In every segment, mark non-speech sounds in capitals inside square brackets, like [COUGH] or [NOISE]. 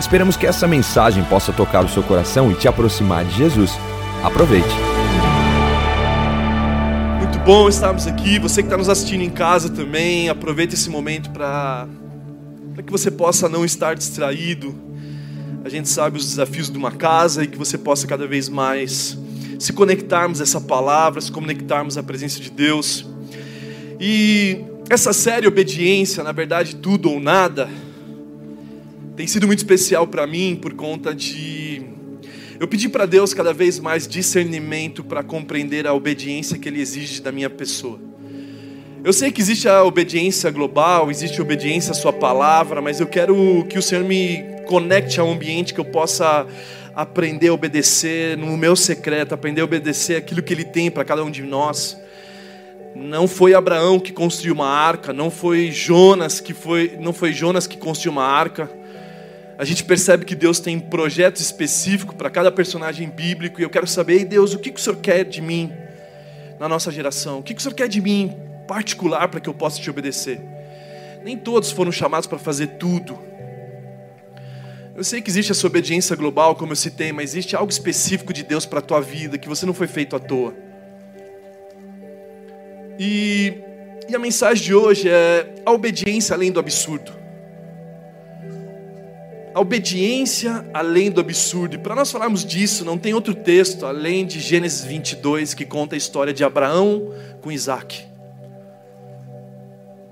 Esperamos que essa mensagem possa tocar o seu coração e te aproximar de Jesus. Aproveite. Muito bom estarmos aqui. Você que está nos assistindo em casa também, aproveita esse momento para que você possa não estar distraído. A gente sabe os desafios de uma casa e que você possa cada vez mais se conectarmos a essa palavra, se conectarmos à presença de Deus. E essa série Obediência, na verdade, tudo ou nada, tem sido muito especial para mim por conta de eu pedi para Deus cada vez mais discernimento para compreender a obediência que Ele exige da minha pessoa. Eu sei que existe a obediência global, existe a obediência à Sua palavra, mas eu quero que o Senhor me conecte a um ambiente que eu possa aprender a obedecer no meu secreto, aprender a obedecer aquilo que Ele tem para cada um de nós. Não foi Abraão que construiu uma arca, não foi Jonas que foi, não foi Jonas que construiu uma arca a gente percebe que Deus tem projetos específicos para cada personagem bíblico, e eu quero saber, Deus, o que, que o Senhor quer de mim na nossa geração? O que, que o Senhor quer de mim particular para que eu possa te obedecer? Nem todos foram chamados para fazer tudo. Eu sei que existe essa obediência global, como eu citei, mas existe algo específico de Deus para a tua vida, que você não foi feito à toa. E, e a mensagem de hoje é a obediência além do absurdo a obediência além do absurdo. E para nós falarmos disso, não tem outro texto além de Gênesis 22 que conta a história de Abraão com Isaac.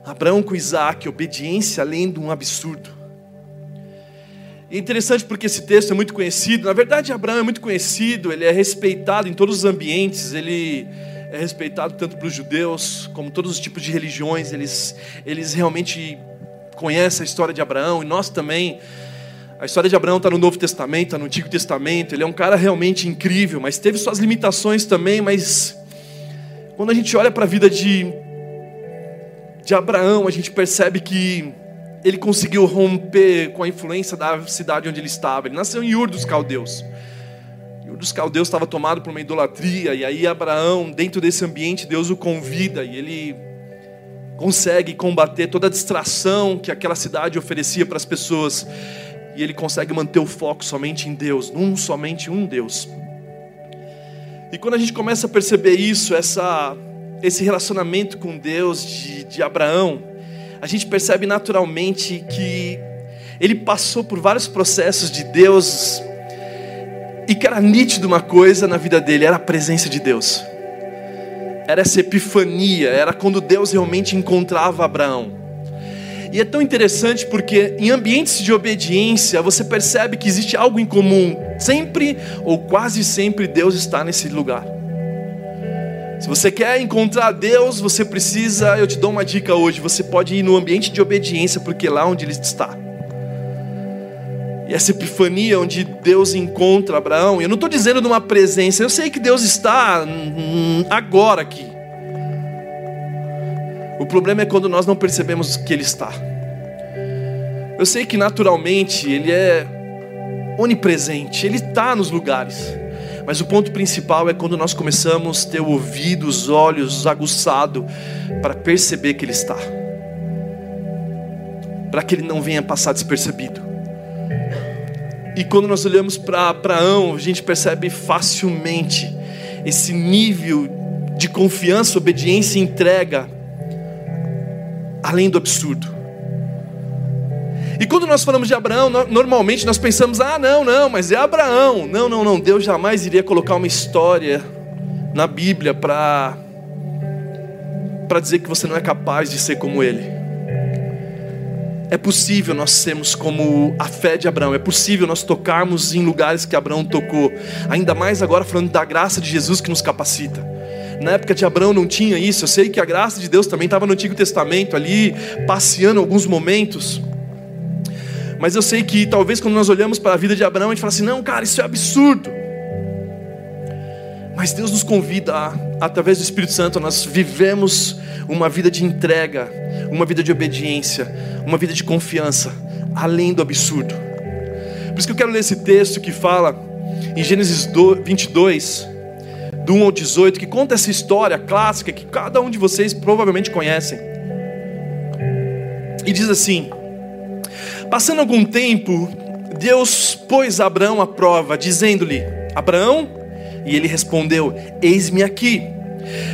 Abraão com Isaac, obediência além de um absurdo. É interessante porque esse texto é muito conhecido. Na verdade, Abraão é muito conhecido, ele é respeitado em todos os ambientes, ele é respeitado tanto pelos judeus como todos os tipos de religiões. Eles, eles realmente conhecem a história de Abraão e nós também a história de Abraão está no Novo Testamento, está no Antigo Testamento. Ele é um cara realmente incrível, mas teve suas limitações também. Mas quando a gente olha para a vida de, de Abraão, a gente percebe que ele conseguiu romper com a influência da cidade onde ele estava. Ele nasceu em Ur dos Caldeus. Ur dos Caldeus estava tomado por uma idolatria, e aí Abraão, dentro desse ambiente, Deus o convida e ele consegue combater toda a distração que aquela cidade oferecia para as pessoas e ele consegue manter o foco somente em Deus, num somente um Deus. E quando a gente começa a perceber isso, essa, esse relacionamento com Deus de, de Abraão, a gente percebe naturalmente que ele passou por vários processos de Deus e que era nítido uma coisa na vida dele, era a presença de Deus. Era essa epifania, era quando Deus realmente encontrava Abraão. E é tão interessante porque em ambientes de obediência você percebe que existe algo em comum. Sempre ou quase sempre Deus está nesse lugar. Se você quer encontrar Deus, você precisa, eu te dou uma dica hoje, você pode ir no ambiente de obediência, porque é lá onde ele está. E essa epifania onde Deus encontra Abraão, eu não estou dizendo numa presença, eu sei que Deus está agora aqui. O problema é quando nós não percebemos que Ele está. Eu sei que naturalmente Ele é onipresente, Ele está nos lugares. Mas o ponto principal é quando nós começamos a ter o ouvido, os olhos aguçados para perceber que Ele está. Para que Ele não venha passar despercebido. E quando nós olhamos para Abraão, a gente percebe facilmente esse nível de confiança, obediência e entrega além do absurdo. E quando nós falamos de Abraão, normalmente nós pensamos: ah, não, não, mas é Abraão. Não, não, não. Deus jamais iria colocar uma história na Bíblia para para dizer que você não é capaz de ser como ele. É possível nós sermos como a fé de Abraão, é possível nós tocarmos em lugares que Abraão tocou, ainda mais agora falando da graça de Jesus que nos capacita. Na época de Abraão não tinha isso. Eu sei que a graça de Deus também estava no Antigo Testamento ali, passeando alguns momentos. Mas eu sei que talvez quando nós olhamos para a vida de Abraão, a gente fala assim: não, cara, isso é absurdo. Mas Deus nos convida, a, através do Espírito Santo, nós vivemos uma vida de entrega, uma vida de obediência, uma vida de confiança, além do absurdo. Por isso que eu quero ler esse texto que fala em Gênesis 22, do 1 ao 18, que conta essa história clássica que cada um de vocês provavelmente conhecem. E diz assim: Passando algum tempo, Deus pôs Abraão à prova, dizendo-lhe: Abraão, e ele respondeu: Eis-me aqui.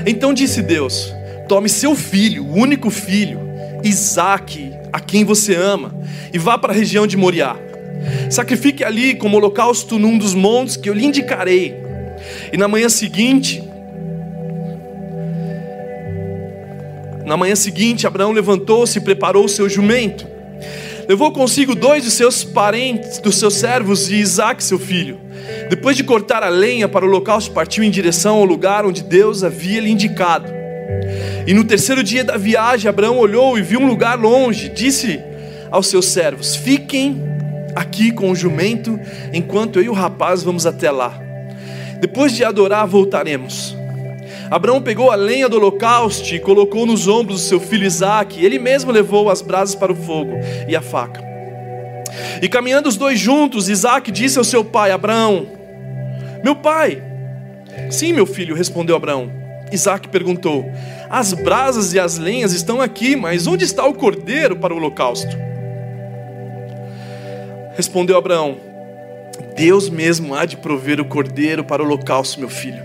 Então disse Deus: Tome seu filho, o único filho, Isaque, a quem você ama, e vá para a região de Moriá. Sacrifique ali como holocausto num dos montes que eu lhe indicarei. E na manhã seguinte, na manhã seguinte, Abraão levantou-se e preparou o seu jumento. Levou consigo dois dos seus parentes, dos seus servos e Isaac, seu filho. Depois de cortar a lenha para o holocausto, partiu em direção ao lugar onde Deus havia lhe indicado. E no terceiro dia da viagem, Abraão olhou e viu um lugar longe. Disse aos seus servos: Fiquem aqui com o jumento, enquanto eu e o rapaz vamos até lá. Depois de adorar, voltaremos. Abraão pegou a lenha do holocausto e colocou nos ombros do seu filho Isaque. Ele mesmo levou as brasas para o fogo e a faca. E caminhando os dois juntos, Isaque disse ao seu pai, Abraão: Meu pai. Sim, meu filho, respondeu Abraão. Isaac perguntou: As brasas e as lenhas estão aqui, mas onde está o cordeiro para o holocausto? Respondeu Abraão: Deus mesmo há de prover o cordeiro para o holocausto, meu filho.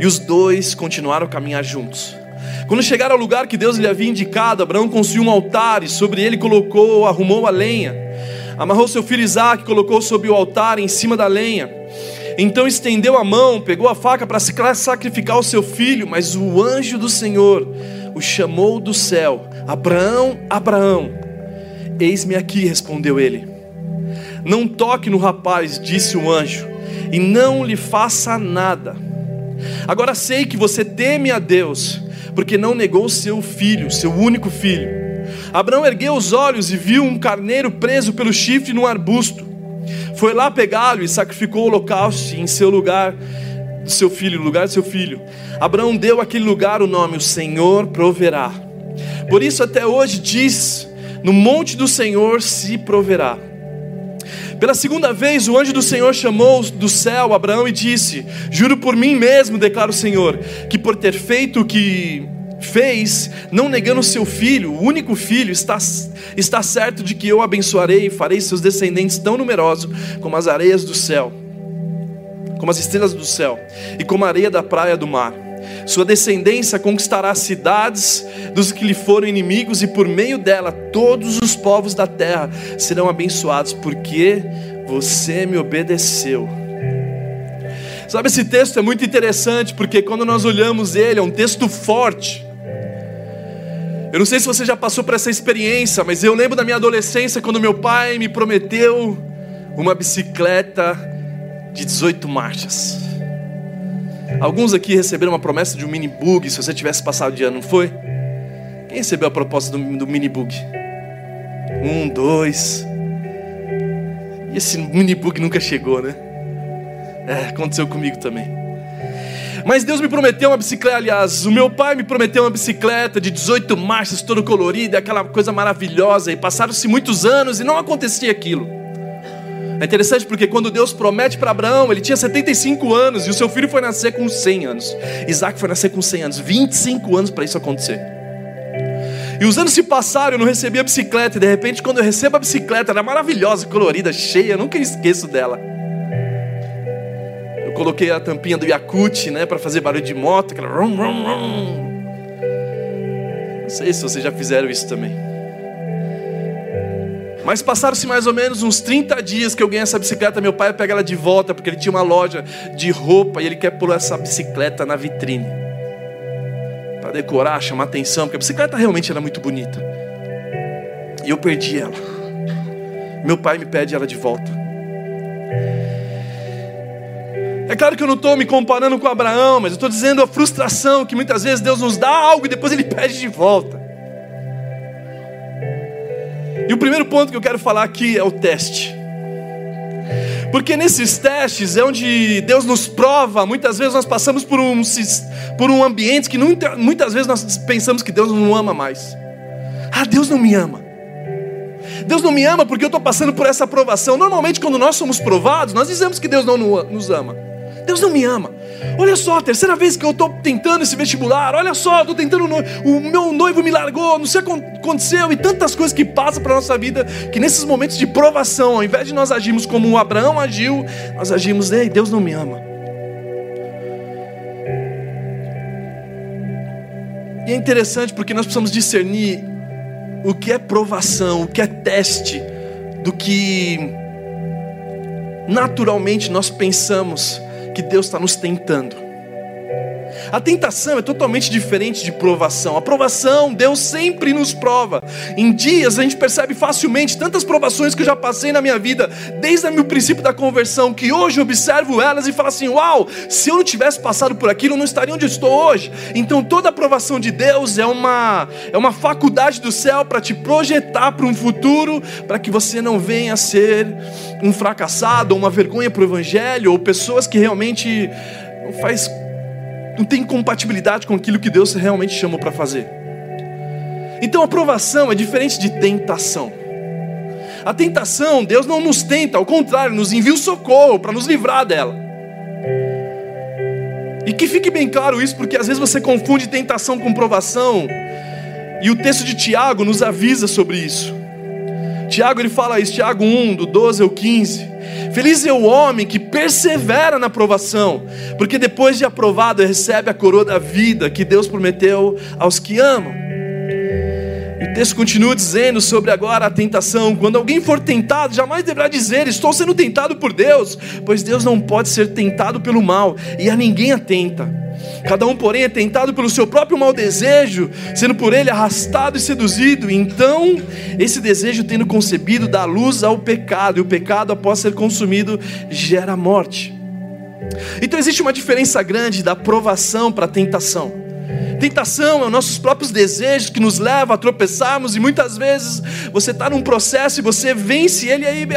E os dois continuaram a caminhar juntos. Quando chegaram ao lugar que Deus lhe havia indicado, Abraão construiu um altar e sobre ele colocou, arrumou a lenha. Amarrou seu filho Isaac, colocou sobre o altar em cima da lenha. Então estendeu a mão, pegou a faca para sacrificar o seu filho, mas o anjo do Senhor o chamou do céu: Abraão, Abraão. Eis-me aqui, respondeu ele. Não toque no rapaz, disse o anjo, e não lhe faça nada. Agora sei que você teme a Deus, porque não negou seu filho, seu único filho. Abraão ergueu os olhos e viu um carneiro preso pelo chifre num arbusto. Foi lá pegá-lo e sacrificou o holocausto em seu lugar, do seu filho, no lugar de seu filho. Abraão deu àquele lugar o nome: O Senhor proverá. Por isso até hoje diz: No monte do Senhor se proverá. Pela segunda vez, o anjo do Senhor chamou do céu Abraão e disse: Juro por mim mesmo, declara o Senhor, que por ter feito o que fez, não negando seu filho, o único filho, está, está certo de que eu abençoarei e farei seus descendentes tão numerosos como as areias do céu, como as estrelas do céu e como a areia da praia do mar. Sua descendência conquistará cidades dos que lhe foram inimigos, e por meio dela todos os povos da terra serão abençoados, porque você me obedeceu. Sabe, esse texto é muito interessante, porque quando nós olhamos ele, é um texto forte. Eu não sei se você já passou por essa experiência, mas eu lembro da minha adolescência quando meu pai me prometeu uma bicicleta de 18 marchas. Alguns aqui receberam uma promessa de um mini bug se você tivesse passado de ano, não foi? Quem recebeu a proposta do, do mini bug? Um, dois. E esse mini bug nunca chegou, né? É, aconteceu comigo também. Mas Deus me prometeu uma bicicleta, aliás, o meu pai me prometeu uma bicicleta de 18 marchas, toda colorida, aquela coisa maravilhosa, e passaram-se muitos anos e não acontecia aquilo. É interessante porque quando Deus promete para Abraão, ele tinha 75 anos e o seu filho foi nascer com 100 anos. Isaac foi nascer com 100 anos, 25 anos para isso acontecer. E os anos se passaram, eu não recebi a bicicleta, e de repente, quando eu recebo a bicicleta, ela é maravilhosa, colorida, cheia, nunca esqueço dela. Eu coloquei a tampinha do Yakut, né, para fazer barulho de moto, aquela rum, rum, rum. Não sei se vocês já fizeram isso também. Mas passaram-se mais ou menos uns 30 dias que eu ganhei essa bicicleta. Meu pai pega ela de volta, porque ele tinha uma loja de roupa e ele quer pôr essa bicicleta na vitrine para decorar, chamar atenção, porque a bicicleta realmente era muito bonita. E eu perdi ela. Meu pai me pede ela de volta. É claro que eu não estou me comparando com Abraão, mas eu estou dizendo a frustração que muitas vezes Deus nos dá algo e depois Ele pede de volta. E o primeiro ponto que eu quero falar aqui é o teste. Porque nesses testes é onde Deus nos prova, muitas vezes nós passamos por um, por um ambiente que muitas vezes nós pensamos que Deus não ama mais. Ah, Deus não me ama. Deus não me ama porque eu estou passando por essa provação. Normalmente, quando nós somos provados, nós dizemos que Deus não nos ama. Deus não me ama. Olha só, a terceira vez que eu estou tentando esse vestibular. Olha só, estou tentando. O meu noivo me largou, não sei o que aconteceu. E tantas coisas que passam para nossa vida. Que nesses momentos de provação, ao invés de nós agirmos como o Abraão agiu, nós agimos, ei, Deus não me ama. E é interessante porque nós precisamos discernir o que é provação, o que é teste, do que naturalmente nós pensamos que Deus está nos tentando. A tentação é totalmente diferente de provação. A provação, Deus sempre nos prova. Em dias a gente percebe facilmente tantas provações que eu já passei na minha vida, desde o princípio da conversão, que hoje observo elas e falo assim: uau, se eu não tivesse passado por aquilo, eu não estaria onde estou hoje. Então toda a provação de Deus é uma, é uma faculdade do céu para te projetar para um futuro, para que você não venha a ser um fracassado, ou uma vergonha para o Evangelho, ou pessoas que realmente não faz não tem compatibilidade com aquilo que Deus realmente chamou para fazer. Então, aprovação é diferente de tentação. A tentação, Deus não nos tenta, ao contrário, nos envia o socorro para nos livrar dela. E que fique bem claro isso, porque às vezes você confunde tentação com provação, e o texto de Tiago nos avisa sobre isso. Tiago ele fala isso, Tiago 1, do 12 ao 15. Feliz é o homem que persevera na provação, porque depois de aprovado recebe a coroa da vida que Deus prometeu aos que amam. Texto continua dizendo sobre agora a tentação: quando alguém for tentado, jamais deverá dizer, Estou sendo tentado por Deus, pois Deus não pode ser tentado pelo mal, e a ninguém atenta. Cada um, porém, é tentado pelo seu próprio mau desejo, sendo por ele arrastado e seduzido. Então, esse desejo, tendo concebido, dá luz ao pecado, e o pecado, após ser consumido, gera morte. Então, existe uma diferença grande da provação para a tentação. Tentação é os nossos próprios desejos que nos levam a tropeçarmos, e muitas vezes você está num processo e você vence ele, e aí,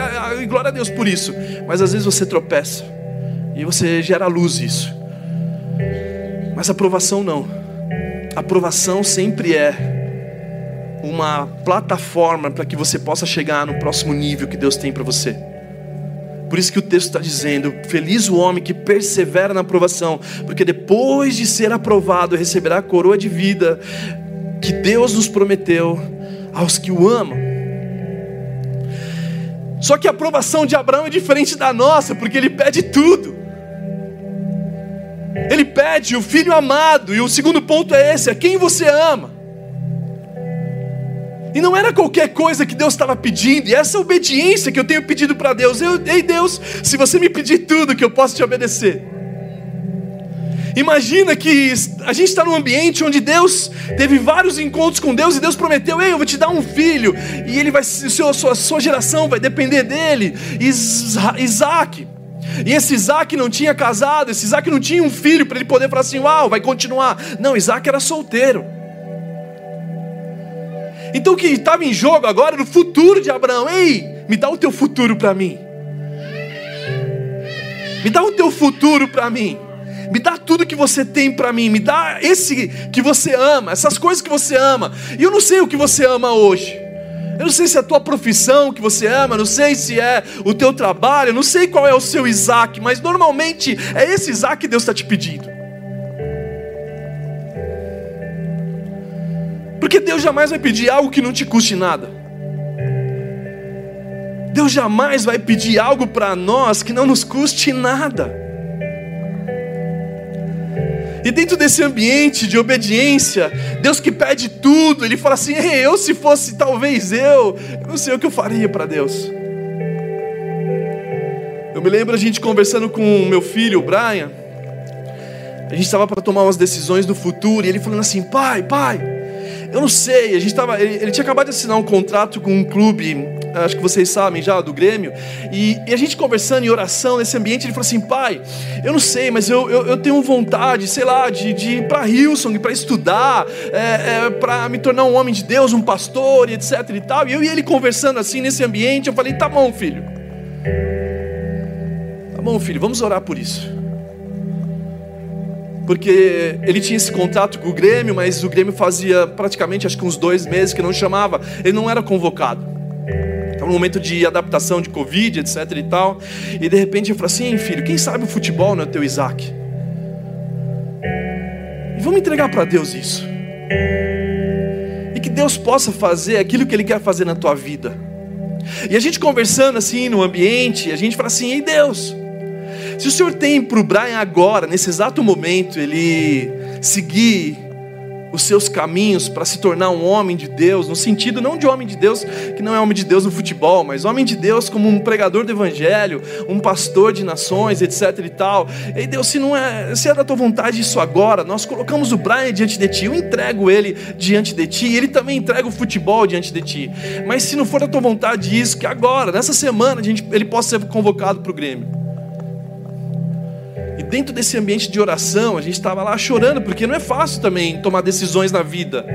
e glória a Deus por isso. Mas às vezes você tropeça, e você gera luz isso. Mas aprovação não. Aprovação sempre é uma plataforma para que você possa chegar no próximo nível que Deus tem para você. Por isso que o texto está dizendo: Feliz o homem que persevera na aprovação, porque depois de ser aprovado, receberá a coroa de vida que Deus nos prometeu aos que o amam. Só que a aprovação de Abraão é diferente da nossa, porque ele pede tudo. Ele pede o filho amado, e o segundo ponto é esse: é quem você ama. E não era qualquer coisa que Deus estava pedindo, e essa obediência que eu tenho pedido para Deus. Eu, ei Deus, se você me pedir tudo, que eu posso te obedecer. Imagina que a gente está num ambiente onde Deus teve vários encontros com Deus e Deus prometeu: Ei, eu vou te dar um filho, e ele vai, seu, sua, sua geração vai depender dele. Isaac. E esse Isaac não tinha casado, esse Isaac não tinha um filho para ele poder falar assim: Uau, vai continuar. Não, Isaac era solteiro. Então o que estava em jogo agora era o futuro de Abraão. Ei, me dá o teu futuro para mim. Me dá o teu futuro para mim. Me dá tudo que você tem para mim. Me dá esse que você ama, essas coisas que você ama. E eu não sei o que você ama hoje. Eu não sei se é a tua profissão que você ama, não sei se é o teu trabalho, não sei qual é o seu Isaac, mas normalmente é esse Isaac que Deus está te pedindo. Porque Deus jamais vai pedir algo que não te custe nada. Deus jamais vai pedir algo para nós que não nos custe nada. E dentro desse ambiente de obediência, Deus que pede tudo, Ele fala assim: eu, se fosse talvez eu, eu não sei o que eu faria para Deus. Eu me lembro a gente conversando com o meu filho, o Brian. A gente estava para tomar umas decisões do futuro, e ele falando assim: pai, pai, eu não sei, a gente tava, ele, ele, tinha acabado de assinar um contrato com um clube, acho que vocês sabem já, do Grêmio, e, e, a gente conversando em oração nesse ambiente, ele falou assim: pai, eu não sei, mas eu, eu, eu tenho vontade, sei lá, de, de ir para Hillsong, para estudar, é, é, para me tornar um homem de Deus, um pastor, e etc e tal. E eu e ele conversando assim nesse ambiente, eu falei: tá bom, filho. bom, filho, vamos orar por isso. Porque ele tinha esse contato com o Grêmio, mas o Grêmio fazia praticamente acho que uns dois meses que não chamava, ele não era convocado. Estava no momento de adaptação de Covid, etc e tal. E de repente eu falei assim: filho, quem sabe o futebol não é teu Isaac? E vamos entregar para Deus isso. E que Deus possa fazer aquilo que Ele quer fazer na tua vida. E a gente conversando assim no ambiente, a gente fala assim: ei Deus, se o Senhor tem para o Brian agora, nesse exato momento, ele seguir os seus caminhos para se tornar um homem de Deus, no sentido não de homem de Deus, que não é homem de Deus no futebol, mas homem de Deus como um pregador do evangelho, um pastor de nações, etc e tal. Ei Deus, se não é, se é da tua vontade isso agora, nós colocamos o Brian diante de ti, eu entrego ele diante de ti, e ele também entrega o futebol diante de ti. Mas se não for da tua vontade isso, que agora, nessa semana, a gente, ele possa ser convocado para o Grêmio dentro desse ambiente de oração, a gente estava lá chorando, porque não é fácil também tomar decisões na vida.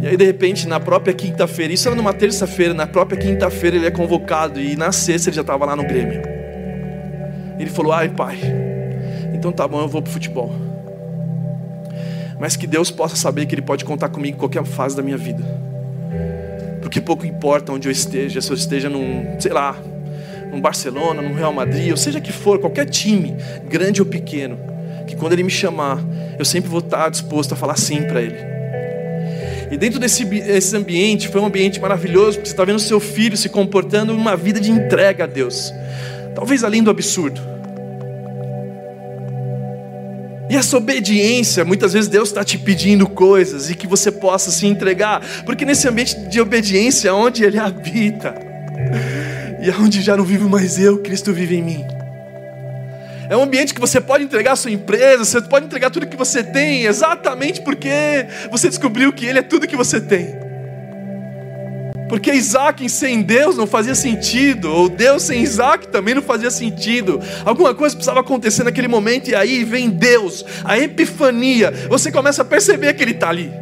E aí, de repente, na própria quinta-feira, isso era numa terça-feira, na própria quinta-feira ele é convocado, e na sexta ele já estava lá no Grêmio. Ele falou: Ai, pai, então tá bom, eu vou pro futebol. Mas que Deus possa saber que Ele pode contar comigo em qualquer fase da minha vida. Porque pouco importa onde eu esteja, se eu esteja num, sei lá, num Barcelona, num Real Madrid, ou seja que for, qualquer time, grande ou pequeno, que quando ele me chamar, eu sempre vou estar disposto a falar sim para ele. E dentro desse esse ambiente, foi um ambiente maravilhoso, porque você está vendo seu filho se comportando uma vida de entrega a Deus, talvez além do absurdo. E essa obediência, muitas vezes Deus está te pedindo coisas e que você possa se entregar, porque nesse ambiente de obediência é onde Ele habita. E aonde já não vivo mais eu, Cristo vive em mim. É um ambiente que você pode entregar a sua empresa, você pode entregar tudo que você tem, exatamente porque você descobriu que Ele é tudo que você tem. Porque Isaac sem Deus não fazia sentido, ou Deus sem Isaac também não fazia sentido. Alguma coisa precisava acontecer naquele momento, e aí vem Deus, a epifania. Você começa a perceber que Ele está ali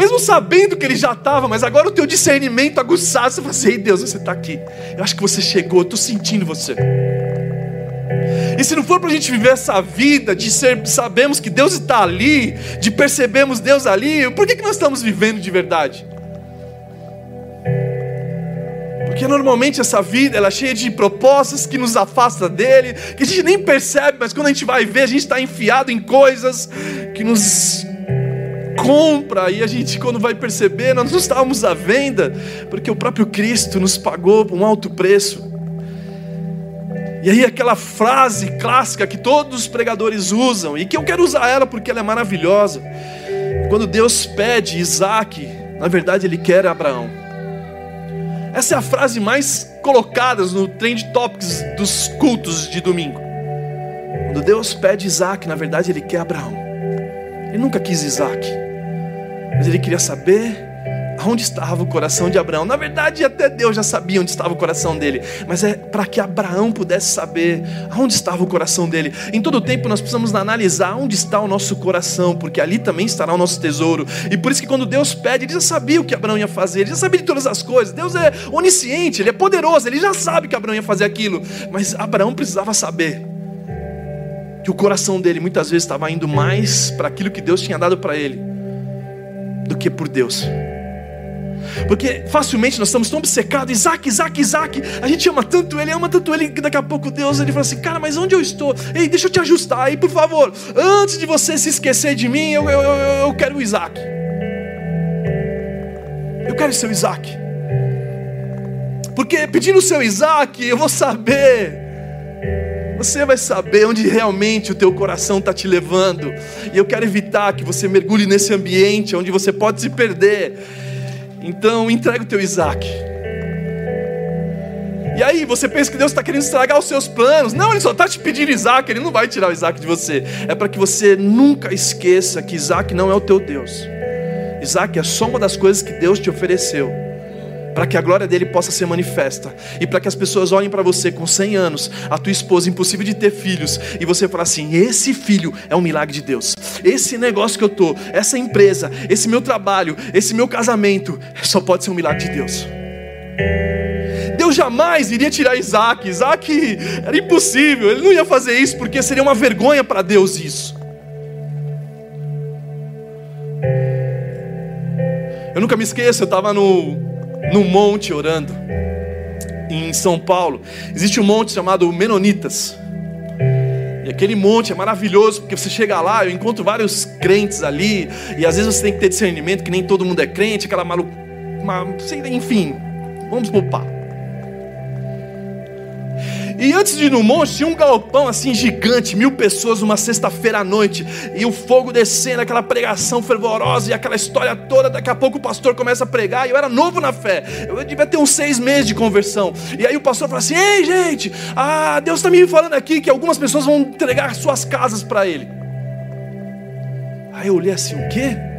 mesmo sabendo que ele já estava, mas agora o teu discernimento aguçado, você fala assim: Ei Deus, você está aqui. Eu acho que você chegou, eu estou sentindo você. E se não for para a gente viver essa vida de ser, sabemos que Deus está ali, de percebermos Deus ali, por que, que nós estamos vivendo de verdade? Porque normalmente essa vida ela é cheia de propostas que nos afasta dele, que a gente nem percebe, mas quando a gente vai ver, a gente está enfiado em coisas que nos compra, e a gente, quando vai perceber, nós não estávamos à venda, porque o próprio Cristo nos pagou um alto preço. E aí, aquela frase clássica que todos os pregadores usam, e que eu quero usar ela porque ela é maravilhosa. Quando Deus pede Isaac, na verdade, Ele quer Abraão. Essa é a frase mais colocada no trend topics dos cultos de domingo. Quando Deus pede Isaac, na verdade, Ele quer Abraão. Ele nunca quis Isaac mas ele queria saber onde estava o coração de Abraão. Na verdade, até Deus já sabia onde estava o coração dele, mas é para que Abraão pudesse saber onde estava o coração dele. Em todo tempo nós precisamos analisar onde está o nosso coração, porque ali também estará o nosso tesouro. E por isso que quando Deus pede, ele já sabia o que Abraão ia fazer, ele já sabia de todas as coisas. Deus é onisciente, ele é poderoso, ele já sabe que Abraão ia fazer aquilo, mas Abraão precisava saber que o coração dele muitas vezes estava indo mais para aquilo que Deus tinha dado para ele do que por Deus. Porque facilmente nós estamos tão obcecados, Isaac, Isaac, Isaac. A gente ama tanto ele, ama tanto ele, que daqui a pouco Deus ele fala assim: Cara, mas onde eu estou? Ei, deixa eu te ajustar aí, por favor. Antes de você se esquecer de mim, eu, eu, eu, eu quero o Isaac. Eu quero o seu Isaac. Porque pedindo o seu Isaac, eu vou saber você vai saber onde realmente o teu coração está te levando. E eu quero evitar que você mergulhe nesse ambiente onde você pode se perder. Então, entrega o teu Isaac. E aí, você pensa que Deus está querendo estragar os seus planos. Não, Ele só está te pedindo Isaac, Ele não vai tirar o Isaac de você. É para que você nunca esqueça que Isaac não é o teu Deus. Isaac é só uma das coisas que Deus te ofereceu para que a glória dele possa ser manifesta e para que as pessoas olhem para você com 100 anos, a tua esposa impossível de ter filhos e você falar assim: esse filho é um milagre de Deus. Esse negócio que eu tô, essa empresa, esse meu trabalho, esse meu casamento, só pode ser um milagre de Deus. Deus jamais iria tirar Isaac. Isaac era impossível, ele não ia fazer isso porque seria uma vergonha para Deus isso. Eu nunca me esqueço, eu estava no, no monte orando, em São Paulo. Existe um monte chamado Menonitas. E aquele monte é maravilhoso, porque você chega lá, eu encontro vários crentes ali, e às vezes você tem que ter discernimento que nem todo mundo é crente, aquela maluca. Enfim, vamos poupar. E antes de ir no monte, tinha um galpão assim gigante, mil pessoas, uma sexta-feira à noite, e o fogo descendo, aquela pregação fervorosa e aquela história toda. Daqui a pouco o pastor começa a pregar, e eu era novo na fé, eu devia ter uns seis meses de conversão. E aí o pastor fala assim: Ei, gente, ah, Deus está me falando aqui que algumas pessoas vão entregar suas casas para Ele. Aí eu olhei assim: O quê?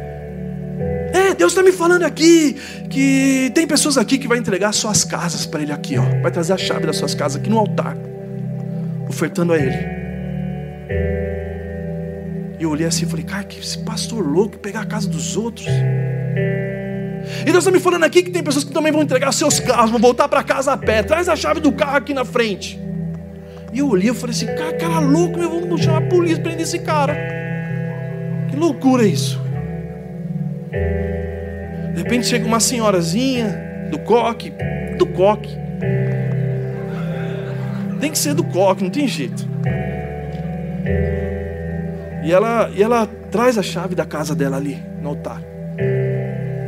É, Deus está me falando aqui que tem pessoas aqui que vai entregar suas casas para Ele aqui, ó. Vai trazer a chave das suas casas aqui no altar, ofertando a Ele. E eu olhei assim e falei, cara, que esse pastor louco pegar a casa dos outros. E Deus está me falando aqui que tem pessoas que também vão entregar seus carros, vão voltar para casa a pé. Traz a chave do carro aqui na frente. E eu olhei e falei assim, cara, cara louco, meu, vamos chamar a polícia, prender esse cara. Que loucura isso. De repente chega uma senhorazinha do coque, do coque. Tem que ser do coque, não tem jeito. E ela, e ela traz a chave da casa dela ali no altar.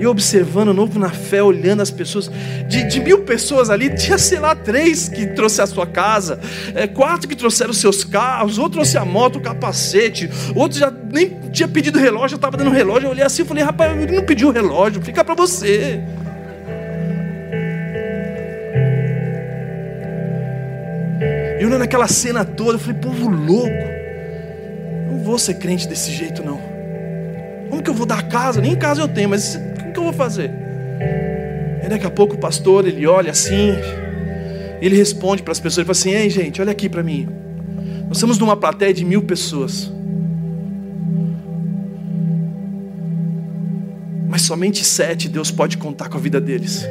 E observando, novo na fé, olhando as pessoas. De, de, mil pessoas ali, tinha, sei lá, três que trouxe a sua casa, é, quatro que trouxeram seus carros, outro trouxe a moto, o capacete, outro já nem tinha pedido relógio, já estava dando relógio. Eu olhei assim e falei, rapaz, ele não pediu relógio, fica para você. E olhando aquela cena toda, eu falei, povo louco. Não vou ser crente desse jeito, não. Como que eu vou dar casa? Nem casa eu tenho, mas eu vou fazer? E daqui a pouco o pastor, ele olha assim, ele responde para as pessoas, ele fala assim, ei gente, olha aqui para mim. Nós estamos numa plateia de mil pessoas. Mas somente sete Deus pode contar com a vida deles.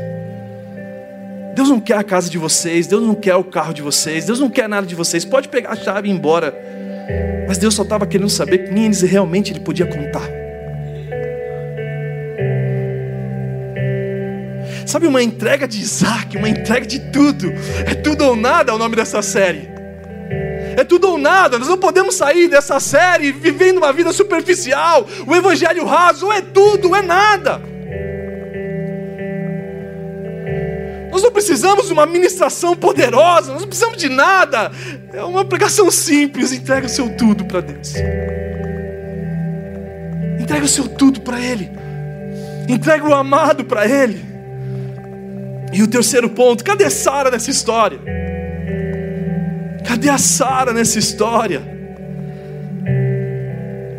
Deus não quer a casa de vocês, Deus não quer o carro de vocês, Deus não quer nada de vocês. Pode pegar a chave e ir embora. Mas Deus só estava querendo saber quem eles realmente ele podia contar. Sabe, uma entrega de Isaac, uma entrega de tudo. É tudo ou nada é o nome dessa série. É tudo ou nada, nós não podemos sair dessa série vivendo uma vida superficial, o evangelho raso, ou é tudo, ou é nada. Nós não precisamos de uma ministração poderosa, nós não precisamos de nada. É uma pregação simples, entrega o seu tudo para Deus. Entrega o seu tudo para Ele. Entrega o amado para Ele. E o terceiro ponto, cadê Sara nessa história? Cadê a Sara nessa história?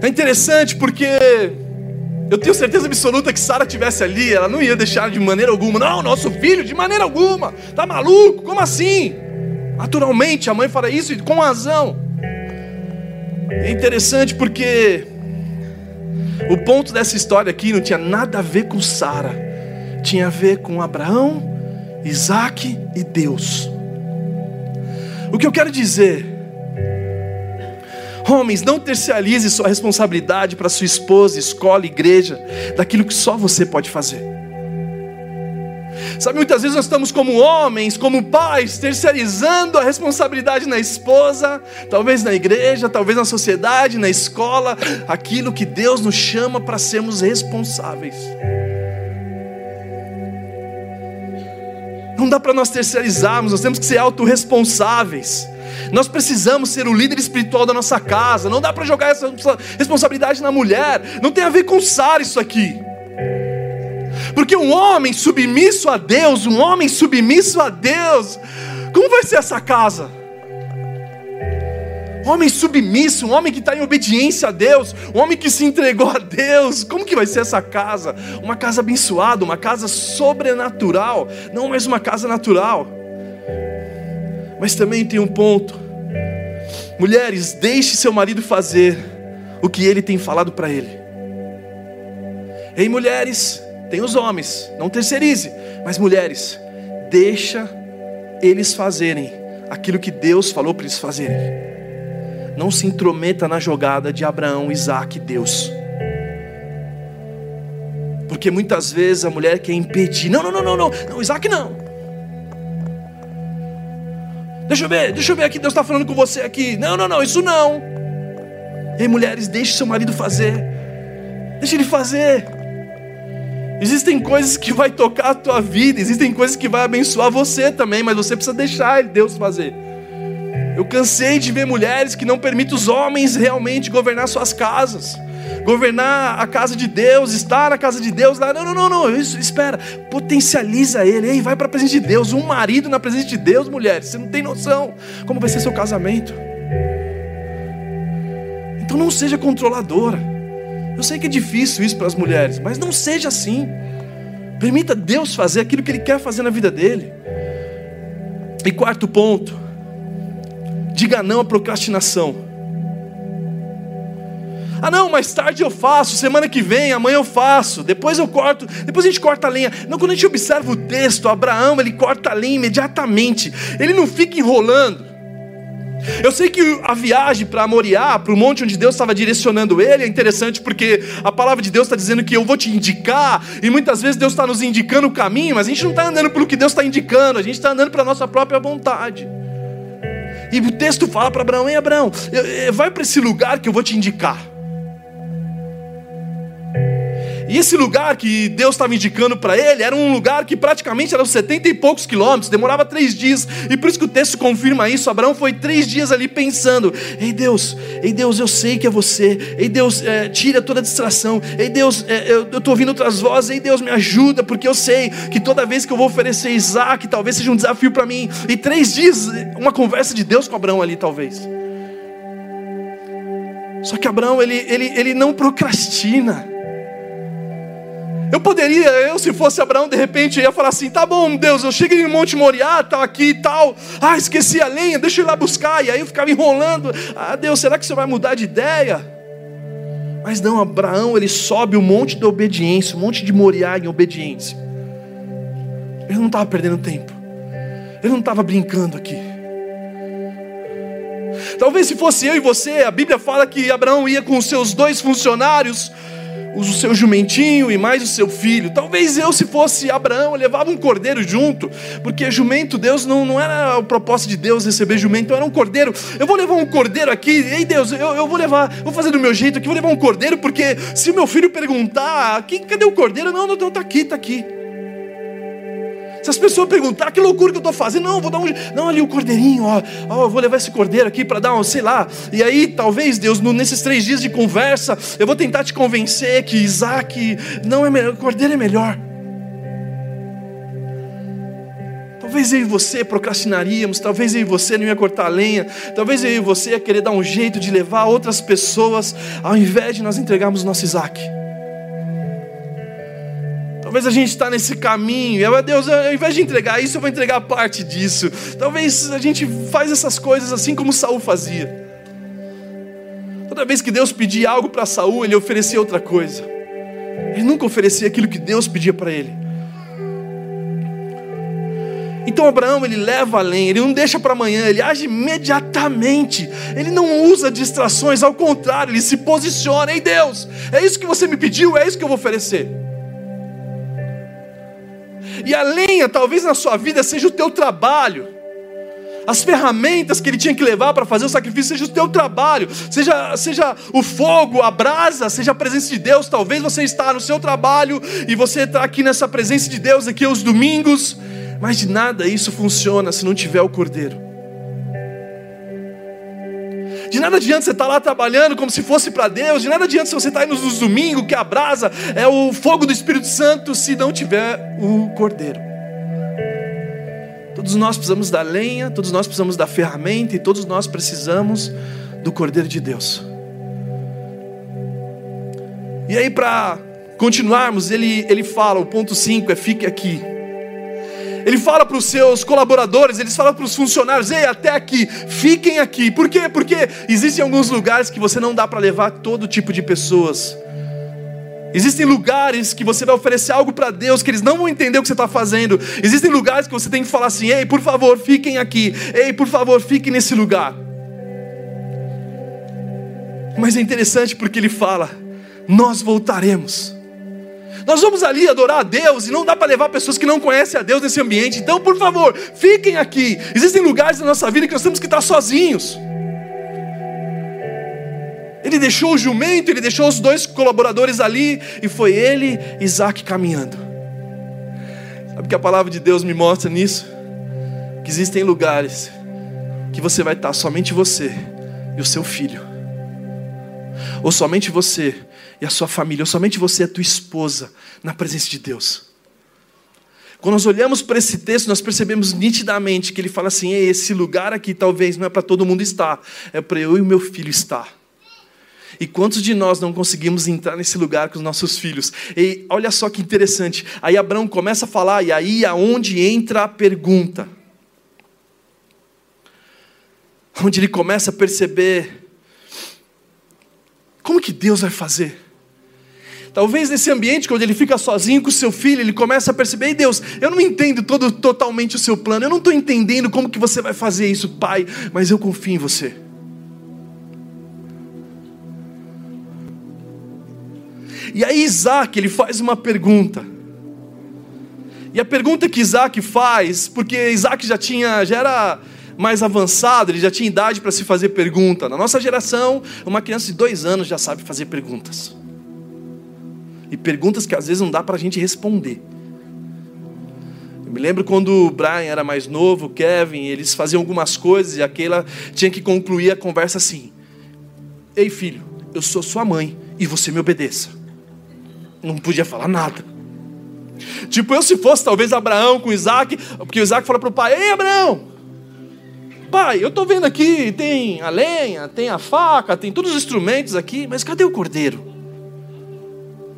É interessante porque eu tenho certeza absoluta que Sara tivesse ali, ela não ia deixar de maneira alguma. Não, nosso filho, de maneira alguma. Tá maluco? Como assim? Naturalmente a mãe fala isso e com razão. É interessante porque o ponto dessa história aqui não tinha nada a ver com Sara, tinha a ver com Abraão Isaac e Deus. O que eu quero dizer, homens, não tercialize sua responsabilidade para sua esposa, escola, igreja, daquilo que só você pode fazer. Sabe, muitas vezes nós estamos como homens, como pais, terceirizando a responsabilidade na esposa, talvez na igreja, talvez na sociedade, na escola, aquilo que Deus nos chama para sermos responsáveis. Não dá para nós terceirizarmos, nós temos que ser autorresponsáveis. Nós precisamos ser o líder espiritual da nossa casa. Não dá para jogar essa responsabilidade na mulher. Não tem a ver com Sara isso aqui. Porque um homem submisso a Deus, um homem submisso a Deus, como vai ser essa casa? Um homem submisso, um homem que está em obediência a Deus, um homem que se entregou a Deus. Como que vai ser essa casa? Uma casa abençoada, uma casa sobrenatural, não mais uma casa natural. Mas também tem um ponto. Mulheres, deixe seu marido fazer o que ele tem falado para ele. Ei, mulheres, tem os homens, não terceirize, mas mulheres, deixa eles fazerem aquilo que Deus falou para eles fazerem. Não se intrometa na jogada de Abraão, Isaac e Deus. Porque muitas vezes a mulher quer impedir. Não, não, não, não, não, não Isaac não. Deixa eu ver, deixa eu ver aqui, Deus está falando com você aqui. Não, não, não, isso não. Ei, mulheres, deixe seu marido fazer. Deixe ele fazer. Existem coisas que vai tocar a tua vida, existem coisas que vai abençoar você também, mas você precisa deixar Deus fazer. Eu cansei de ver mulheres que não permitem os homens realmente governar suas casas governar a casa de Deus, estar na casa de Deus. Não, não, não, não. Isso, espera. Potencializa ele. Ei, vai para a presença de Deus. Um marido na presença de Deus, mulheres. Você não tem noção como vai ser seu casamento. Então não seja controladora. Eu sei que é difícil isso para as mulheres, mas não seja assim. Permita Deus fazer aquilo que Ele quer fazer na vida dele. E quarto ponto, diga não à procrastinação. Ah, não, mais tarde eu faço, semana que vem, amanhã eu faço, depois eu corto, depois a gente corta a lenha. Não, quando a gente observa o texto, Abraão, ele corta a lenha imediatamente, ele não fica enrolando. Eu sei que a viagem para Moriá, para o monte onde Deus estava direcionando ele, é interessante porque a palavra de Deus está dizendo que eu vou te indicar, e muitas vezes Deus está nos indicando o caminho, mas a gente não está andando pelo que Deus está indicando, a gente está andando pela nossa própria vontade. E o texto fala para Abraão: Ei, Abraão, vai para esse lugar que eu vou te indicar. E esse lugar que Deus estava indicando para ele era um lugar que praticamente era 70 e poucos quilômetros, demorava três dias, e por isso que o texto confirma isso. Abraão foi três dias ali pensando: Ei Deus, ei Deus, eu sei que é você, ei Deus, é, tira toda a distração, ei Deus, é, eu estou ouvindo outras vozes, ei Deus, me ajuda, porque eu sei que toda vez que eu vou oferecer Isaac, talvez seja um desafio para mim. E três dias, uma conversa de Deus com Abraão ali, talvez. Só que Abraão, ele, ele, ele não procrastina. Eu poderia, eu se fosse Abraão, de repente ia falar assim: tá bom, Deus, eu cheguei no Monte Moriá, tá aqui e tal. Ah, esqueci a lenha, deixa eu ir lá buscar. E aí eu ficava enrolando. Ah, Deus, será que você vai mudar de ideia? Mas não, Abraão, ele sobe o monte da obediência, o monte de Moriá em obediência. Ele não estava perdendo tempo. Ele não estava brincando aqui. Talvez se fosse eu e você, a Bíblia fala que Abraão ia com os seus dois funcionários o seu jumentinho e mais o seu filho. Talvez eu, se fosse Abraão, levava um cordeiro junto, porque jumento, Deus não, não era o propósito de Deus receber jumento, então era um cordeiro. Eu vou levar um cordeiro aqui, ei Deus, eu, eu vou levar, vou fazer do meu jeito aqui, vou levar um cordeiro, porque se o meu filho perguntar, cadê o cordeiro? Não, não, não, tá aqui, tá aqui. Se as pessoas perguntar que loucura que eu estou fazendo, não, vou dar um. Não, ali o cordeirinho, ó, ó eu vou levar esse cordeiro aqui para dar um, sei lá. E aí, talvez, Deus, nesses três dias de conversa, eu vou tentar te convencer que Isaac não é melhor, o cordeiro é melhor. Talvez eu e você procrastinaríamos, talvez eu e você não ia cortar lenha, talvez eu e você ia querer dar um jeito de levar outras pessoas, ao invés de nós entregarmos nosso Isaac. Talvez a gente está nesse caminho, e, Deus, ao invés de entregar isso, eu vou entregar parte disso. Talvez a gente faz essas coisas assim como Saul fazia. Toda vez que Deus pedia algo para Saul, ele oferecia outra coisa. Ele nunca oferecia aquilo que Deus pedia para ele. Então Abraão ele leva além, ele não deixa para amanhã, ele age imediatamente. Ele não usa distrações, ao contrário, ele se posiciona. Ei Deus, é isso que você me pediu, é isso que eu vou oferecer. E a lenha, talvez na sua vida, seja o teu trabalho. As ferramentas que ele tinha que levar para fazer o sacrifício seja o teu trabalho, seja, seja o fogo, a brasa, seja a presença de Deus. Talvez você está no seu trabalho e você está aqui nessa presença de Deus aqui aos domingos, mas de nada isso funciona se não tiver o cordeiro. De nada adianta você estar tá lá trabalhando como se fosse para Deus. De nada adianta você está indo nos domingos, que a brasa é o fogo do Espírito Santo, se não tiver o cordeiro. Todos nós precisamos da lenha, todos nós precisamos da ferramenta e todos nós precisamos do cordeiro de Deus. E aí, para continuarmos, ele, ele fala: o ponto 5 é fique aqui. Ele fala para os seus colaboradores, ele fala para os funcionários: ei, até aqui, fiquem aqui. Por quê? Porque existem alguns lugares que você não dá para levar todo tipo de pessoas. Existem lugares que você vai oferecer algo para Deus que eles não vão entender o que você está fazendo. Existem lugares que você tem que falar assim: ei, por favor, fiquem aqui. Ei, por favor, fiquem nesse lugar. Mas é interessante porque ele fala: nós voltaremos. Nós vamos ali adorar a Deus e não dá para levar pessoas que não conhecem a Deus nesse ambiente. Então, por favor, fiquem aqui. Existem lugares na nossa vida que nós temos que estar sozinhos. Ele deixou o jumento, ele deixou os dois colaboradores ali, e foi ele e Isaac caminhando. Sabe que a palavra de Deus me mostra nisso? Que existem lugares que você vai estar somente você e o seu filho, ou somente você e a sua família, ou somente você e a tua esposa, na presença de Deus. Quando nós olhamos para esse texto, nós percebemos nitidamente que ele fala assim: esse lugar aqui talvez não é para todo mundo estar, é para eu e meu filho estar. E quantos de nós não conseguimos entrar nesse lugar com os nossos filhos? E olha só que interessante. Aí Abraão começa a falar, e aí aonde entra a pergunta. Onde ele começa a perceber como que Deus vai fazer? Talvez nesse ambiente, quando ele fica sozinho com o seu filho, ele começa a perceber: Ei Deus, eu não entendo todo, totalmente o seu plano, eu não estou entendendo como que você vai fazer isso, Pai, mas eu confio em você. E aí Isaac, ele faz uma pergunta. E a pergunta que Isaac faz, porque Isaac já tinha, já era mais avançado, ele já tinha idade para se fazer pergunta. Na nossa geração, uma criança de dois anos já sabe fazer perguntas. E perguntas que às vezes não dá para a gente responder. Eu me lembro quando o Brian era mais novo, o Kevin, eles faziam algumas coisas e aquela tinha que concluir a conversa assim: Ei filho, eu sou sua mãe e você me obedeça não podia falar nada. Tipo, eu se fosse talvez Abraão com Isaac, porque Isaac fala para o pai: Ei, Abraão, pai, eu estou vendo aqui, tem a lenha, tem a faca, tem todos os instrumentos aqui, mas cadê o cordeiro?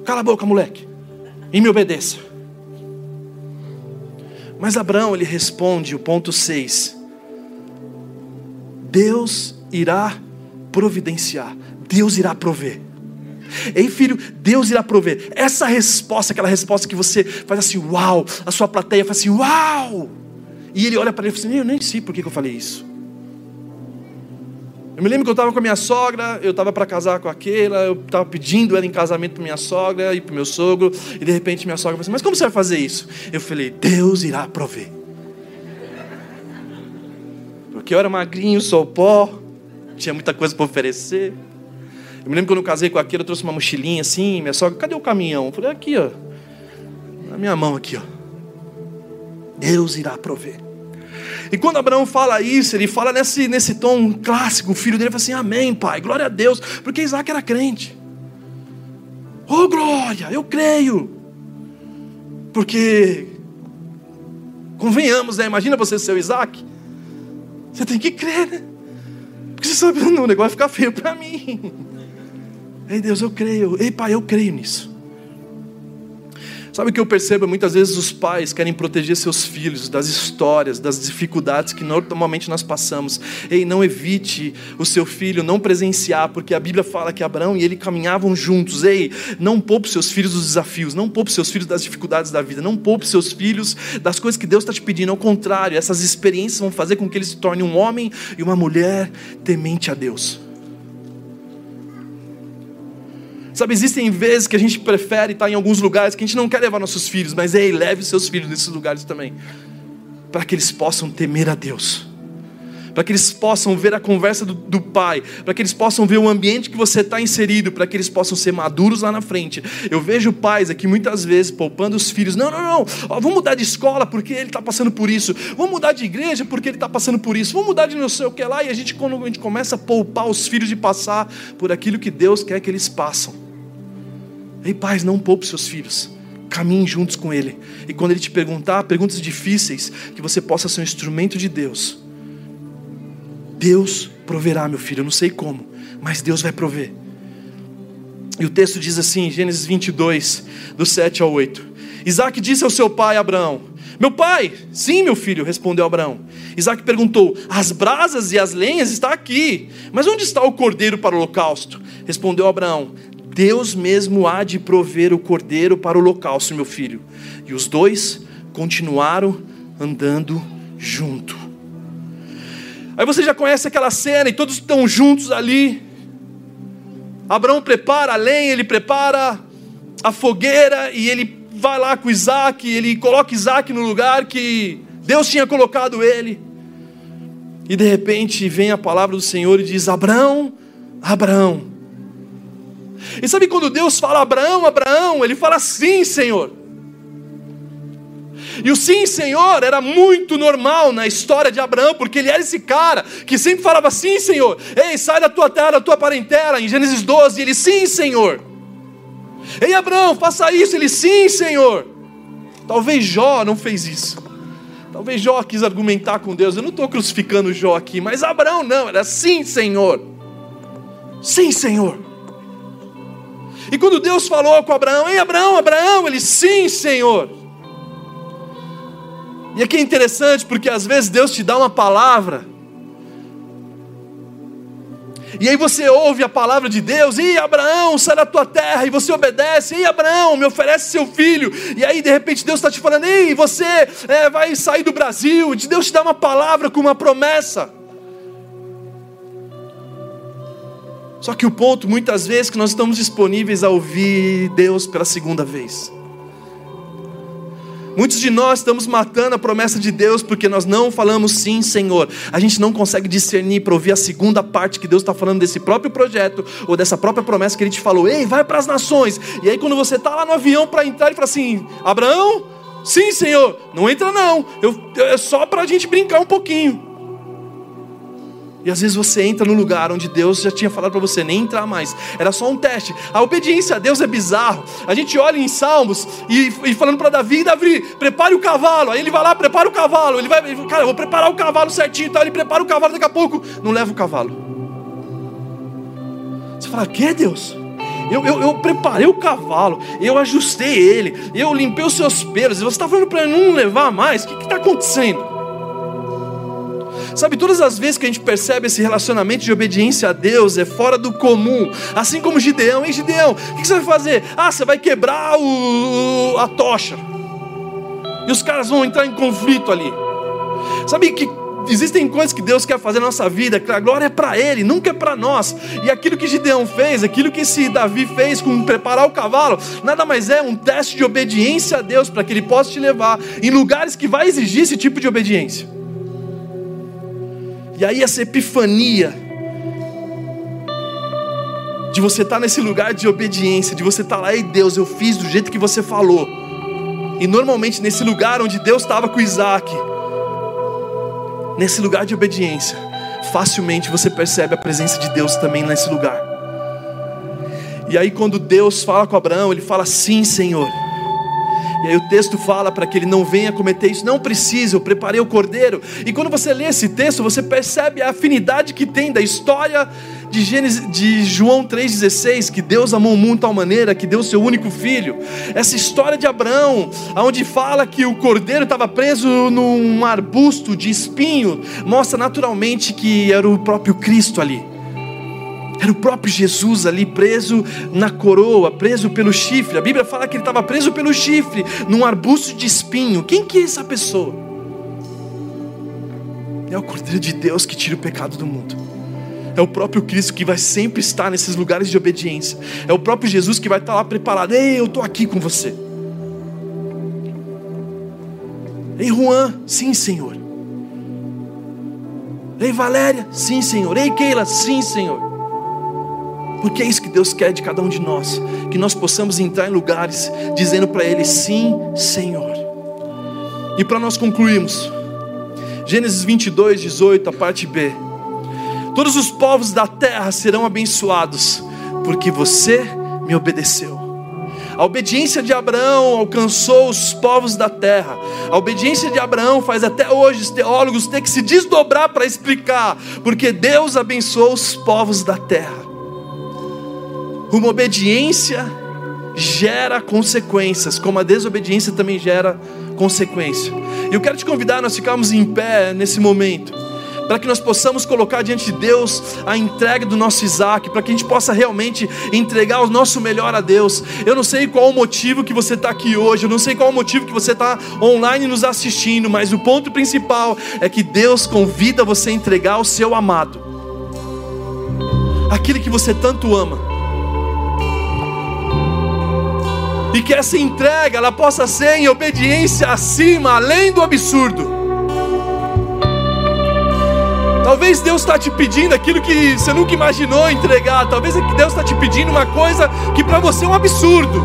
Cala a boca, moleque, e me obedeça. Mas Abraão, ele responde, o ponto 6: Deus irá providenciar, Deus irá prover. Ei, filho, Deus irá prover. Essa resposta, aquela resposta que você faz assim, uau, a sua plateia faz assim, uau. E ele olha para ele e fala assim: Eu nem sei por que eu falei isso. Eu me lembro que eu estava com a minha sogra, eu estava para casar com aquela, eu estava pedindo ela em casamento para minha sogra e para meu sogro, e de repente minha sogra falou assim: Mas como você vai fazer isso? Eu falei: Deus irá prover. Porque eu era magrinho, sou pó, tinha muita coisa para oferecer. Eu me lembro quando eu casei com aquele, eu trouxe uma mochilinha assim, minha sogra, cadê o caminhão? Eu falei, aqui, ó. Na minha mão aqui, ó. Deus irá prover. E quando Abraão fala isso, ele fala nesse, nesse tom clássico, o filho dele fala assim, amém, pai, glória a Deus, porque Isaac era crente. Oh glória, eu creio. Porque, convenhamos, né? Imagina você ser o Isaac. Você tem que crer, né? Porque você sabe, [LAUGHS] o negócio vai ficar feio para mim. Ei Deus, eu creio. Ei Pai, eu creio nisso. Sabe o que eu percebo? Muitas vezes os pais querem proteger seus filhos das histórias, das dificuldades que normalmente nós passamos. Ei, não evite o seu filho não presenciar, porque a Bíblia fala que Abraão e ele caminhavam juntos. Ei, não poupe seus filhos dos desafios, não poupe seus filhos das dificuldades da vida, não poupe seus filhos das coisas que Deus está te pedindo. Ao contrário, essas experiências vão fazer com que eles se tornem um homem e uma mulher temente a Deus. Sabe, existem vezes que a gente prefere estar em alguns lugares que a gente não quer levar nossos filhos, mas ei, leve seus filhos nesses lugares também, para que eles possam temer a Deus, para que eles possam ver a conversa do, do pai, para que eles possam ver o ambiente que você está inserido, para que eles possam ser maduros lá na frente. Eu vejo pais aqui muitas vezes poupando os filhos: não, não, não, ó, vamos mudar de escola porque ele está passando por isso, vamos mudar de igreja porque ele está passando por isso, vamos mudar de não sei o que lá, e a gente, quando a gente começa a poupar os filhos de passar por aquilo que Deus quer que eles passam. Ei, pais, não poupe seus filhos. Caminhem juntos com Ele. E quando Ele te perguntar perguntas difíceis, que você possa ser um instrumento de Deus. Deus proverá, meu filho. Eu não sei como, mas Deus vai prover. E o texto diz assim, Gênesis 22, do 7 ao 8. Isaac disse ao seu pai Abraão: Meu pai, sim, meu filho, respondeu Abraão. Isaac perguntou: As brasas e as lenhas estão aqui, mas onde está o cordeiro para o holocausto? Respondeu Abraão: Deus mesmo há de prover o cordeiro para o holocausto, meu filho. E os dois continuaram andando junto. Aí você já conhece aquela cena e todos estão juntos ali. Abraão prepara a lenha, ele prepara a fogueira e ele vai lá com Isaac, ele coloca Isaac no lugar que Deus tinha colocado ele. E de repente vem a palavra do Senhor e diz: Abraão, Abraão. E sabe quando Deus fala Abraão, Abraão, ele fala sim, Senhor. E o sim, Senhor, era muito normal na história de Abraão, porque ele era esse cara que sempre falava sim, Senhor. Ei, sai da tua terra, da tua parentela, em Gênesis 12, ele sim, Senhor. Ei, Abraão, faça isso, ele sim, Senhor. Talvez Jó não fez isso. Talvez Jó quis argumentar com Deus. Eu não estou crucificando Jó aqui, mas Abraão não, era sim, Senhor. Sim, Senhor. E quando Deus falou com Abraão, ei Abraão, Abraão, ele sim, Senhor. E aqui é interessante porque às vezes Deus te dá uma palavra. E aí você ouve a palavra de Deus, e Abraão, sai da tua terra, e você obedece, e Abraão, me oferece seu filho, e aí de repente Deus está te falando, ei, você é, vai sair do Brasil, Deus te dá uma palavra com uma promessa. Só que o ponto, muitas vezes, que nós estamos disponíveis a ouvir Deus pela segunda vez. Muitos de nós estamos matando a promessa de Deus porque nós não falamos sim, Senhor. A gente não consegue discernir para ouvir a segunda parte que Deus está falando desse próprio projeto ou dessa própria promessa que Ele te falou. Ei, vai para as nações. E aí, quando você está lá no avião para entrar, Ele fala assim: Abraão, sim, Senhor. Não entra, não. Eu, é só para a gente brincar um pouquinho. E às vezes você entra no lugar onde Deus já tinha falado para você nem entrar mais. Era só um teste. A obediência a Deus é bizarro. A gente olha em Salmos e, e falando para Davi, Davi, prepare o cavalo. Aí ele vai lá, prepara o cavalo. Ele vai, cara, eu vou preparar o cavalo certinho. Então ele prepara o cavalo, daqui a pouco não leva o cavalo. Você fala, que Deus? Eu, eu, eu, preparei o cavalo, eu ajustei ele, eu limpei os seus pelos, e você está falando para não levar mais? O que está acontecendo? Sabe, todas as vezes que a gente percebe esse relacionamento de obediência a Deus é fora do comum. Assim como Gideão, ei Gideão, o que você vai fazer? Ah, você vai quebrar o, a tocha. E os caras vão entrar em conflito ali. Sabe que existem coisas que Deus quer fazer na nossa vida, que a glória é para Ele, nunca é para nós. E aquilo que Gideão fez, aquilo que esse Davi fez com preparar o cavalo, nada mais é um teste de obediência a Deus para que Ele possa te levar em lugares que vai exigir esse tipo de obediência. E aí essa epifania de você estar tá nesse lugar de obediência, de você estar tá lá, e Deus, eu fiz do jeito que você falou. E normalmente nesse lugar onde Deus estava com Isaac, nesse lugar de obediência, facilmente você percebe a presença de Deus também nesse lugar. E aí quando Deus fala com Abraão, ele fala: Sim, Senhor. E aí o texto fala para que ele não venha cometer isso. Não precisa, eu preparei o cordeiro. E quando você lê esse texto, você percebe a afinidade que tem da história de, Gênesis, de João 3,16, que Deus amou o mundo de tal maneira que deu o seu único filho. Essa história de Abraão, onde fala que o cordeiro estava preso num arbusto de espinho, mostra naturalmente que era o próprio Cristo ali. Era o próprio Jesus ali preso na coroa, preso pelo chifre. A Bíblia fala que ele estava preso pelo chifre, num arbusto de espinho. Quem que é essa pessoa? É o Cordeiro de Deus que tira o pecado do mundo. É o próprio Cristo que vai sempre estar nesses lugares de obediência. É o próprio Jesus que vai estar lá preparado. Ei, eu estou aqui com você. Ei, Juan, sim, Senhor. Ei, Valéria, sim, Senhor. Ei, Keila, sim, Senhor. Porque é isso que Deus quer de cada um de nós, que nós possamos entrar em lugares dizendo para Ele sim, Senhor. E para nós concluirmos, Gênesis 22, 18, a parte B. Todos os povos da terra serão abençoados, porque você me obedeceu. A obediência de Abraão alcançou os povos da terra. A obediência de Abraão faz até hoje os teólogos ter que se desdobrar para explicar, porque Deus abençoou os povos da terra. Uma obediência gera consequências, como a desobediência também gera consequência. Eu quero te convidar a nós ficarmos em pé nesse momento, para que nós possamos colocar diante de Deus a entrega do nosso Isaac, para que a gente possa realmente entregar o nosso melhor a Deus. Eu não sei qual o motivo que você está aqui hoje, eu não sei qual o motivo que você está online nos assistindo, mas o ponto principal é que Deus convida você a entregar o seu amado, aquele que você tanto ama. E que essa entrega ela possa ser em obediência acima, além do absurdo. Talvez Deus está te pedindo aquilo que você nunca imaginou entregar. Talvez é Deus está te pedindo uma coisa que para você é um absurdo.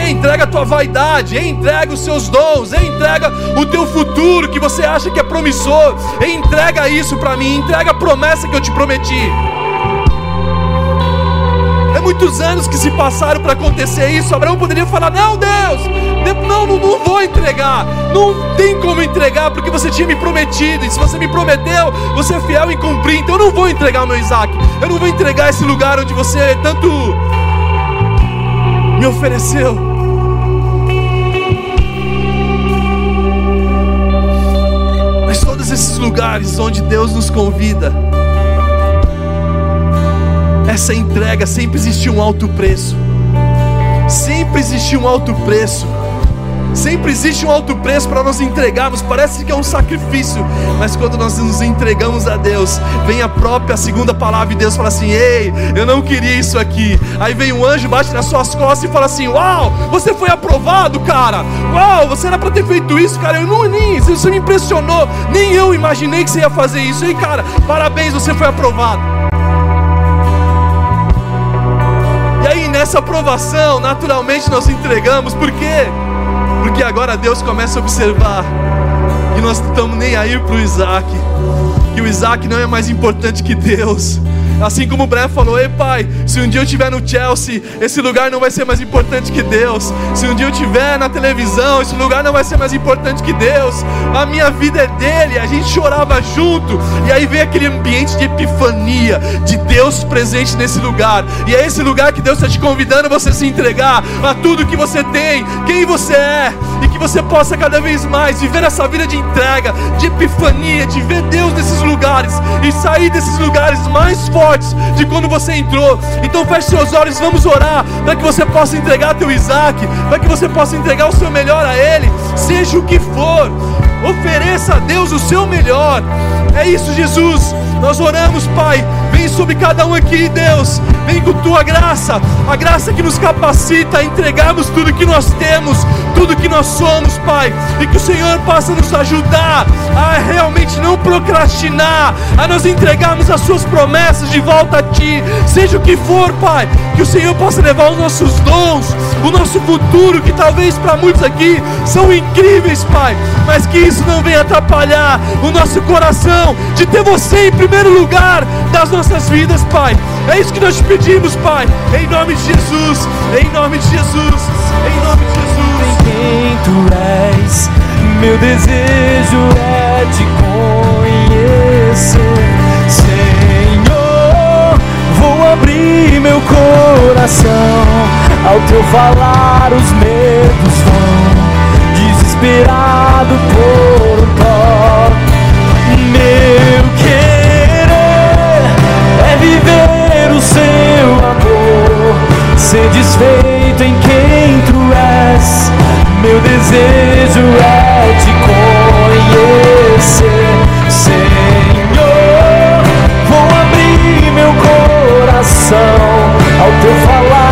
Ei, entrega a tua vaidade, ei, entrega os seus dons, ei, entrega o teu futuro que você acha que é promissor. Ei, entrega isso para mim, entrega a promessa que eu te prometi muitos anos que se passaram para acontecer isso. Abraão poderia falar: Não, Deus, não, não, não vou entregar. Não tem como entregar, porque você tinha me prometido. E se você me prometeu, você é fiel em cumprir. Então eu não vou entregar meu Isaac. Eu não vou entregar esse lugar onde você tanto me ofereceu. Mas todos esses lugares onde Deus nos convida, essa entrega sempre existiu um alto preço. Sempre existiu um alto preço. Sempre existe um alto preço para nós entregarmos. Parece que é um sacrifício, mas quando nós nos entregamos a Deus, vem a própria segunda palavra e Deus fala assim: Ei, eu não queria isso aqui. Aí vem um anjo, bate nas suas costas e fala assim: Uau, você foi aprovado, cara. Uau, você era para ter feito isso, cara. Eu não nem, você me impressionou. Nem eu imaginei que você ia fazer isso. E cara, parabéns, você foi aprovado. Nessa aprovação, naturalmente nós entregamos, por quê? Porque agora Deus começa a observar que nós não estamos nem aí para o Isaac, que o Isaac não é mais importante que Deus, Assim como o Bré falou: Ei pai, se um dia eu estiver no Chelsea, esse lugar não vai ser mais importante que Deus. Se um dia eu estiver na televisão, esse lugar não vai ser mais importante que Deus. A minha vida é dele. A gente chorava junto. E aí vem aquele ambiente de epifania, de Deus presente nesse lugar. E é esse lugar que Deus está te convidando você se entregar a tudo que você tem, quem você é. Que você possa cada vez mais viver essa vida de entrega, de epifania, de ver Deus nesses lugares e sair desses lugares mais fortes fortes de quando você entrou. Então feche seus olhos, vamos orar para que você possa entregar teu Isaac, para que você possa entregar o seu melhor a Ele, seja o que for. Ofereça a Deus o seu melhor. É isso, Jesus. Nós oramos, Pai. Vem sobre cada um aqui, Deus. Vem com tua graça, a graça que nos capacita a entregarmos tudo que nós temos, tudo que nós somos, Pai. E que o Senhor possa nos ajudar a realmente não procrastinar, a nos entregarmos as Suas promessas de volta a Ti, seja o que for, Pai. Que o Senhor possa levar os nossos dons, o nosso futuro, que talvez para muitos aqui são incríveis, Pai, mas que isso não venha atrapalhar o nosso coração de ter você em primeiro lugar das nossas vidas, Pai. É isso que nós te pedimos, Pai, em nome de Jesus, em nome de Jesus, em nome de Jesus quem tu és. Meu desejo é te conhecer, Senhor. Vou abrir meu coração ao teu falar, os medos vão desesperado por um toque. Meu querer é viver o seu amor, ser desfeito em quem tu és meu desejo é te conhecer, Senhor. Vou abrir meu coração ao teu falar,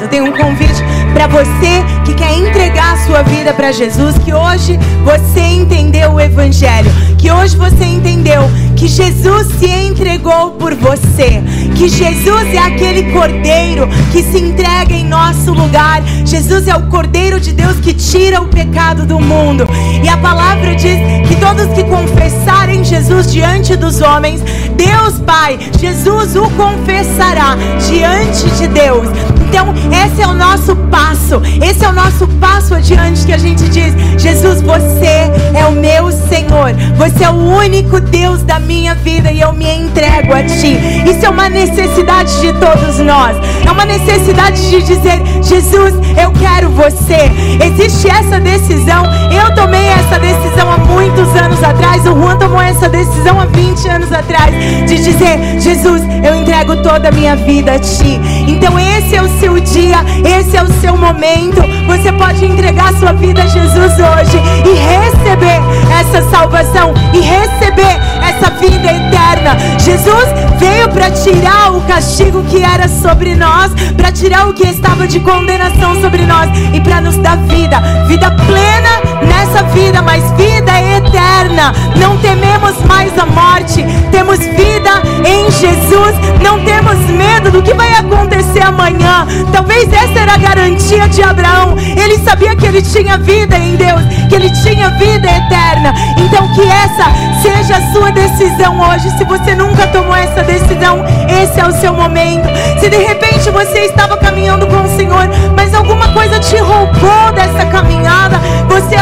Eu tenho um convite para você que quer entregar a sua vida para Jesus, que hoje você entendeu o Evangelho, que hoje você entendeu que Jesus se entregou por você, que Jesus é aquele cordeiro que se entrega em nosso lugar. Jesus é o cordeiro de Deus que tira o pecado do mundo. E a palavra diz que todos que confessarem Jesus diante dos homens, Deus Pai, Jesus o confessará diante de Deus. Então, esse é o nosso passo, esse é o nosso passo adiante que a gente diz: Jesus, você é o meu Senhor, você é o único Deus da minha vida e eu me entrego a Ti. Isso é uma necessidade de todos nós, é uma necessidade de dizer: Jesus, eu quero você. Existe essa decisão, eu tomei essa decisão há muitos anos atrás, o Juan tomou essa decisão há 20 anos atrás, de dizer: Jesus, eu entrego toda a minha vida a Ti. Então, esse é o seu dia, esse é o seu momento. Você pode entregar sua vida a Jesus hoje e receber essa salvação e receber essa vida eterna. Jesus veio para tirar o castigo que era sobre nós, para tirar o que estava de condenação sobre nós e para nos dar vida, vida plena nessa vida, mas vida eterna. Não tememos mais a morte, temos vida em Jesus. Não temos medo do que vai acontecer amanhã. Talvez essa era a garantia de Abraão. Ele sabia que ele tinha vida em Deus, que ele tinha vida eterna. Então que essa seja a sua decisão hoje. Se você nunca tomou essa decisão, esse é o seu momento. Se de repente você estava caminhando com o Senhor, mas alguma coisa te roubou dessa caminhada,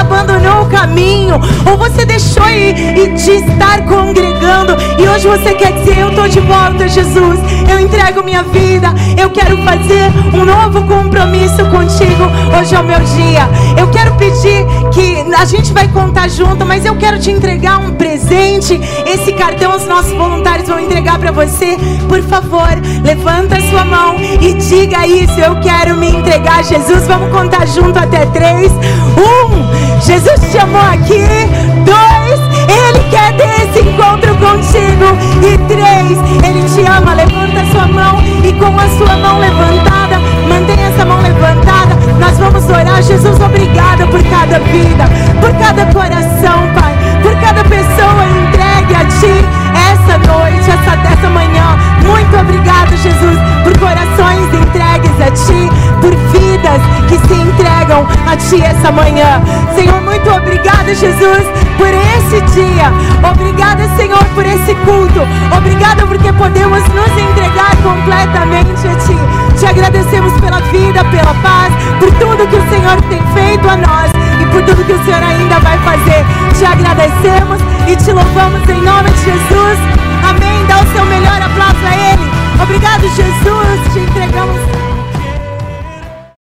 abandonou o caminho, ou você deixou de estar congregando e hoje você quer dizer: Eu estou de volta, Jesus. Eu entrego minha vida. Eu quero fazer um novo compromisso contigo. Hoje é o meu dia. Eu quero pedir que a gente vai contar junto, mas eu quero te entregar um presente. Esse cartão os nossos voluntários vão entregar para você. Por favor, levanta a sua mão e diga isso. Eu quero me entregar a Jesus. Vamos contar junto até três. Um, Jesus te amou aqui. Dois, Ele quer ter esse encontro contigo. E três, Ele te ama. Levanta a sua mão e com a sua mão levantada, mantenha essa mão levantada. Nós vamos orar. Jesus, obrigada por cada vida, por cada coração, Pai, por cada pessoa entregue a Ti essa noite, essa, essa manhã. Muito obrigado, Jesus, por corações entregues a Ti, por vidas que se entregam a Ti essa manhã. Senhor, muito obrigada, Jesus, por esse dia. Obrigada, Senhor, por esse culto. Obrigada porque podemos nos entregar completamente a Ti. Te agradecemos pela vida, pela paz, por tudo que o Senhor tem feito a nós e por tudo que o Senhor ainda vai fazer. Te agradecemos e te louvamos em nome de Jesus. Amém. Dá o seu melhor aplauso a Ele. Obrigado, Jesus. Te entregamos.